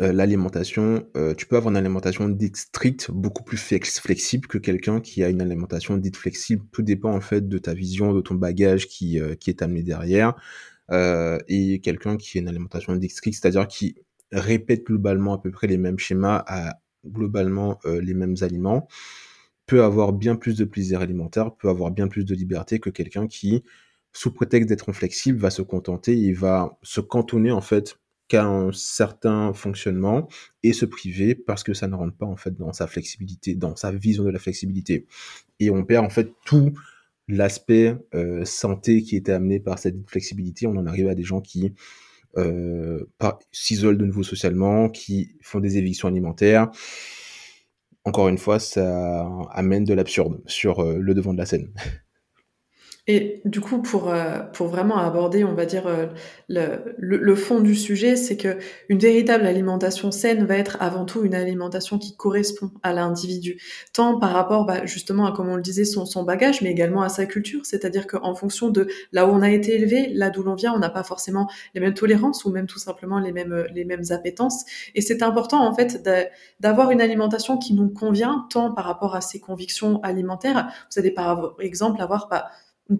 euh, l'alimentation, euh, tu peux avoir une alimentation dite stricte, beaucoup plus flexible que quelqu'un qui a une alimentation dite flexible. Tout dépend en fait de ta vision, de ton bagage qui, euh, qui est amené derrière. et quelqu'un qui a une alimentation dite stricte, c'est-à-dire qui répète globalement à peu près les mêmes schémas, à globalement les mêmes aliments, peut avoir bien plus de plaisir alimentaire, peut avoir bien plus de liberté que quelqu'un qui, sous prétexte d'être flexible, va se contenter et va se cantonner en fait qu'à un certain fonctionnement et se priver parce que ça ne rentre pas en fait dans sa flexibilité, dans sa vision de la flexibilité. Et on perd en fait tout l'aspect euh, santé qui était amené par cette flexibilité. On en arrive à des gens qui euh, s'isolent de nouveau socialement, qui font des évictions alimentaires. Encore une fois, ça amène de l'absurde sur euh, le devant de la scène. Et du coup, pour, euh, pour vraiment aborder, on va dire, euh, le, le, fond du sujet, c'est que une véritable alimentation saine va être avant tout une alimentation qui correspond à l'individu, tant par rapport bah, justement à, comme on le disait, son, son bagage, mais également à sa culture. C'est-à-dire qu'en fonction de là où on a été élevé, là d'où l'on vient, on n'a pas forcément les mêmes tolérances ou même tout simplement les mêmes, les mêmes appétences. Et c'est important, en fait, d'avoir une alimentation qui nous convient, tant par rapport à ses convictions alimentaires. Vous allez par exemple avoir... Bah,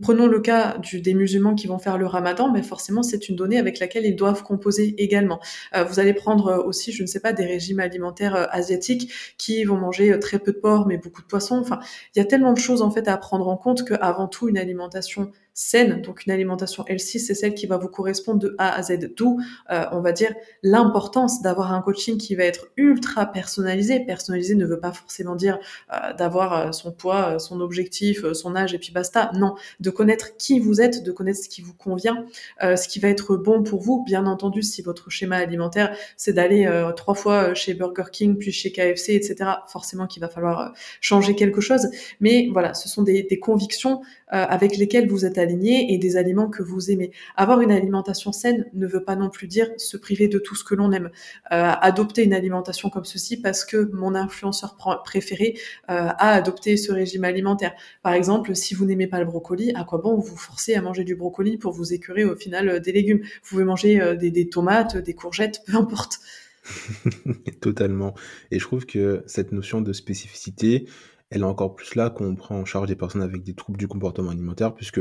Prenons le cas du, des musulmans qui vont faire le ramadan, mais forcément c'est une donnée avec laquelle ils doivent composer également. Euh, vous allez prendre euh, aussi, je ne sais pas, des régimes alimentaires euh, asiatiques qui vont manger très peu de porc mais beaucoup de poissons. Enfin, il y a tellement de choses en fait à prendre en compte qu'avant tout une alimentation saine, donc une alimentation healthy, c'est celle qui va vous correspondre de A à Z. D'où, euh, on va dire, l'importance d'avoir un coaching qui va être ultra personnalisé. Personnalisé ne veut pas forcément dire euh, d'avoir euh, son poids, son objectif, son âge et puis basta. Non, de connaître qui vous êtes, de connaître ce qui vous convient, ce qui va être bon pour vous. Bien entendu, si votre schéma alimentaire, c'est d'aller trois fois chez Burger King, puis chez KFC, etc., forcément qu'il va falloir changer quelque chose. Mais voilà, ce sont des, convictions avec lesquelles vous êtes et des aliments que vous aimez. Avoir une alimentation saine ne veut pas non plus dire se priver de tout ce que l'on aime. Euh, adopter une alimentation comme ceci parce que mon influenceur préféré euh, a adopté ce régime alimentaire. Par exemple, si vous n'aimez pas le brocoli, à quoi bon vous forcer à manger du brocoli pour vous écurer au final euh, des légumes? Vous pouvez manger des, des tomates, des courgettes, peu importe. Totalement. Et je trouve que cette notion de spécificité, elle est encore plus là quand on prend en charge des personnes avec des troubles du comportement alimentaire, puisque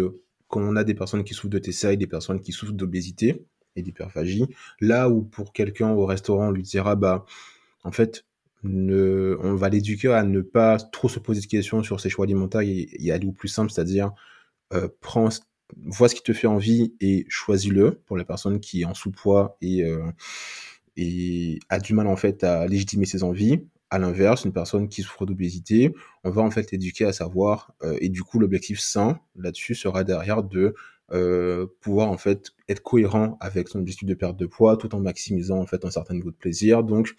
quand on a des personnes qui souffrent de TCA et des personnes qui souffrent d'obésité et d'hyperphagie, là où pour quelqu'un au restaurant on lui dira bah en fait ne, on va l'éduquer à ne pas trop se poser de questions sur ses choix alimentaires et, aller au plus simple, c'est-à-dire euh, prends, vois ce qui te fait envie et choisis-le pour la personne qui est en sous-poids et, euh, et a du mal en fait à légitimer ses envies. À l'inverse, une personne qui souffre d'obésité, on va en fait l'éduquer à savoir, euh, et du coup l'objectif sain là-dessus sera derrière de euh, pouvoir en fait être cohérent avec son objectif de perte de poids tout en maximisant en fait un certain niveau de plaisir. Donc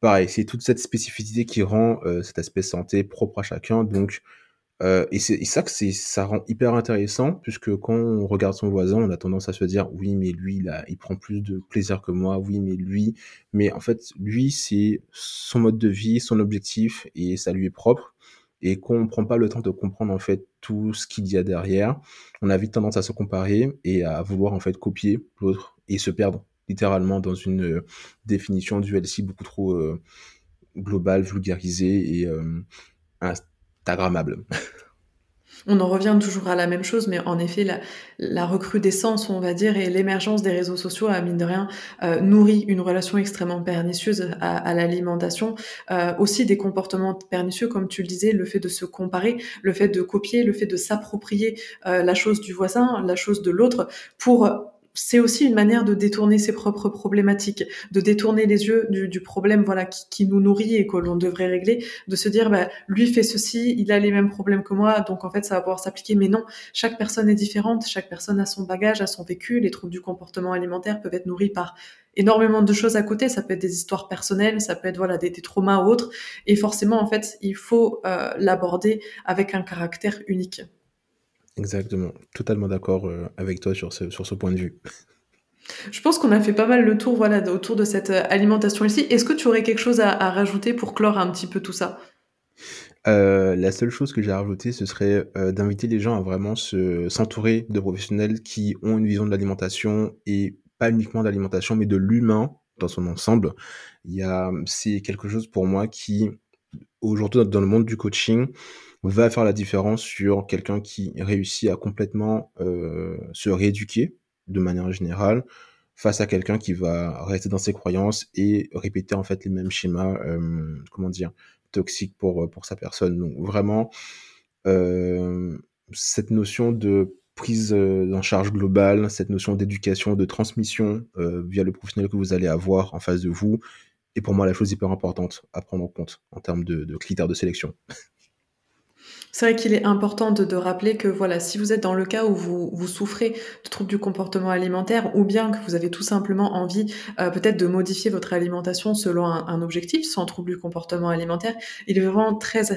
pareil, c'est toute cette spécificité qui rend euh, cet aspect santé propre à chacun. Donc, euh, et c'est ça que c'est, ça rend hyper intéressant, puisque quand on regarde son voisin, on a tendance à se dire, oui, mais lui, là, il prend plus de plaisir que moi, oui, mais lui, mais en fait, lui, c'est son mode de vie, son objectif, et ça lui est propre. Et qu'on ne prend pas le temps de comprendre, en fait, tout ce qu'il y a derrière, on a vite tendance à se comparer et à vouloir, en fait, copier l'autre et se perdre littéralement dans une euh, définition du LC beaucoup trop euh, globale, vulgarisée et euh, On en revient toujours à la même chose, mais en effet, la, recrudescence, on va dire, et l'émergence des réseaux sociaux, à mine de rien, nourrit une relation extrêmement pernicieuse à, l'alimentation. aussi des comportements pernicieux, comme tu le disais, le fait de se comparer, le fait de copier, le fait de s'approprier la chose du voisin, la chose de l'autre, pour c'est aussi une manière de détourner ses propres problématiques, de détourner les yeux du, problème voilà qui, nous nourrit et que l'on devrait régler, de se dire bah, lui fait ceci, il a les mêmes problèmes que moi, donc en fait ça va pouvoir s'appliquer. Mais non, chaque personne est différente, chaque personne a son bagage, a son vécu. Les troubles du comportement alimentaire peuvent être nourris par énormément de choses à côté. Ça peut être des histoires personnelles, ça peut être voilà des, traumas ou autres. Et forcément en fait il faut euh, l'aborder avec un caractère unique. Exactement, totalement d'accord euh, avec toi sur ce, sur ce point de vue. Je pense qu'on a fait pas mal le tour voilà, autour de cette euh, alimentation ici. Est-ce que tu aurais quelque chose à, rajouter pour clore un petit peu tout ça? Euh, la seule chose que j'ai à rajouter, ce serait d'inviter les gens à vraiment se, s'entourer de professionnels qui ont une vision de l'alimentation et pas uniquement d'alimentation, mais de l'humain dans son ensemble. Il y a, c'est quelque chose pour moi qui, aujourd'hui, dans le monde du coaching, va faire la différence sur quelqu'un qui réussit à complètement euh, se rééduquer de manière générale face à quelqu'un qui va rester dans ses croyances et répéter en fait les mêmes schémas, euh, comment dire, toxiques pour, pour sa personne. Donc vraiment, euh, cette notion de prise en charge globale, cette notion d'éducation, de transmission via le professionnel que vous allez avoir en face de vous, pour moi la chose hyper importante à prendre en compte en termes de, critères de sélection. C'est vrai qu'il est important de, rappeler que voilà, si vous êtes dans le cas où vous, souffrez de troubles du comportement alimentaire ou bien que vous avez tout simplement envie euh, peut-être de modifier votre alimentation selon un, un objectif sans trouble du comportement alimentaire, il est vraiment très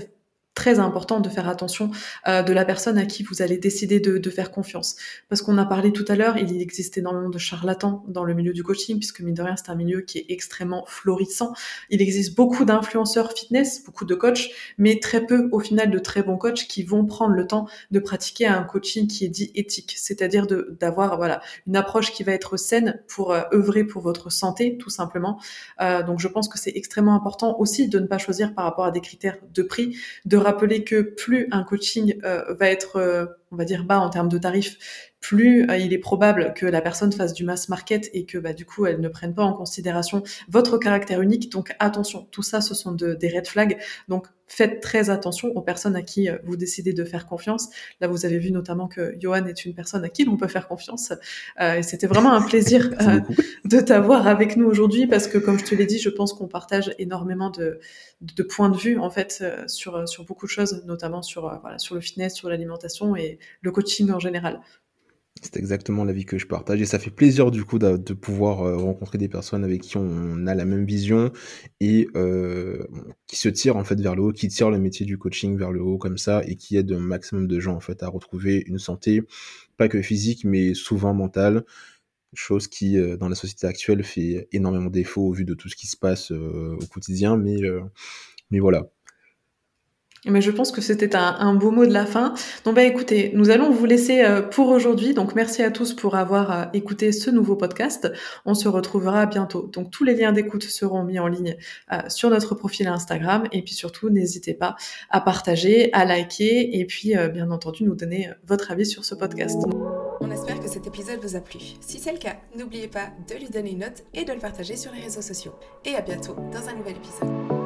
très important de faire attention euh, de la personne à qui vous allez décider de, de faire confiance. Parce qu'on a parlé tout à l'heure, il existe énormément de charlatans dans le milieu du coaching, puisque mine de rien, c'est un milieu qui est extrêmement florissant. Il existe beaucoup d'influenceurs fitness, beaucoup de coachs, mais très peu au final de très bons coachs qui vont prendre le temps de pratiquer un coaching qui est dit éthique, c'est-à-dire d'avoir voilà une approche qui va être saine pour euh, œuvrer pour votre santé, tout simplement. Euh, donc je pense que c'est extrêmement important aussi de ne pas choisir par rapport à des critères de prix, de rappeler que plus un coaching euh, va être, euh, on va dire, bas en termes de tarifs, plus euh, il est probable que la personne fasse du mass market et que bah, du coup elle ne prenne pas en considération votre caractère unique. Donc attention, tout ça ce sont des red flags. Donc faites très attention aux personnes à qui euh, vous décidez de faire confiance. Là vous avez vu notamment que Johan est une personne à qui l'on peut faire confiance. Euh, et c'était vraiment un plaisir de t'avoir avec nous aujourd'hui parce que comme je te l'ai dit, je pense qu'on partage énormément de, de, points de vue en fait sur, sur beaucoup de choses, notamment sur, voilà, sur le fitness, sur l'alimentation et le coaching en général. C'est exactement l'avis que je partage et ça fait plaisir du coup de, pouvoir euh, rencontrer des personnes avec qui on a la même vision et euh, qui se tirent en fait vers le haut, qui tirent le métier du coaching vers le haut comme ça et qui aident un maximum de gens en fait à retrouver une santé pas que physique mais souvent mentale, chose qui euh, dans la société actuelle fait énormément défaut au vu de tout ce qui se passe au quotidien mais mais voilà. Mais je pense que c'était un, beau mot de la fin. Donc bah écoutez, nous allons vous laisser euh, pour aujourd'hui. Donc merci à tous pour avoir euh, écouté ce nouveau podcast. On se retrouvera bientôt. Donc tous les liens d'écoute seront mis en ligne euh, sur notre profil Instagram. Et puis surtout, n'hésitez pas à partager, à liker et puis bien entendu nous donner votre avis sur ce podcast. On espère que cet épisode vous a plu. Si c'est le cas, n'oubliez pas de lui donner une note et de le partager sur les réseaux sociaux. Et à bientôt dans un nouvel épisode.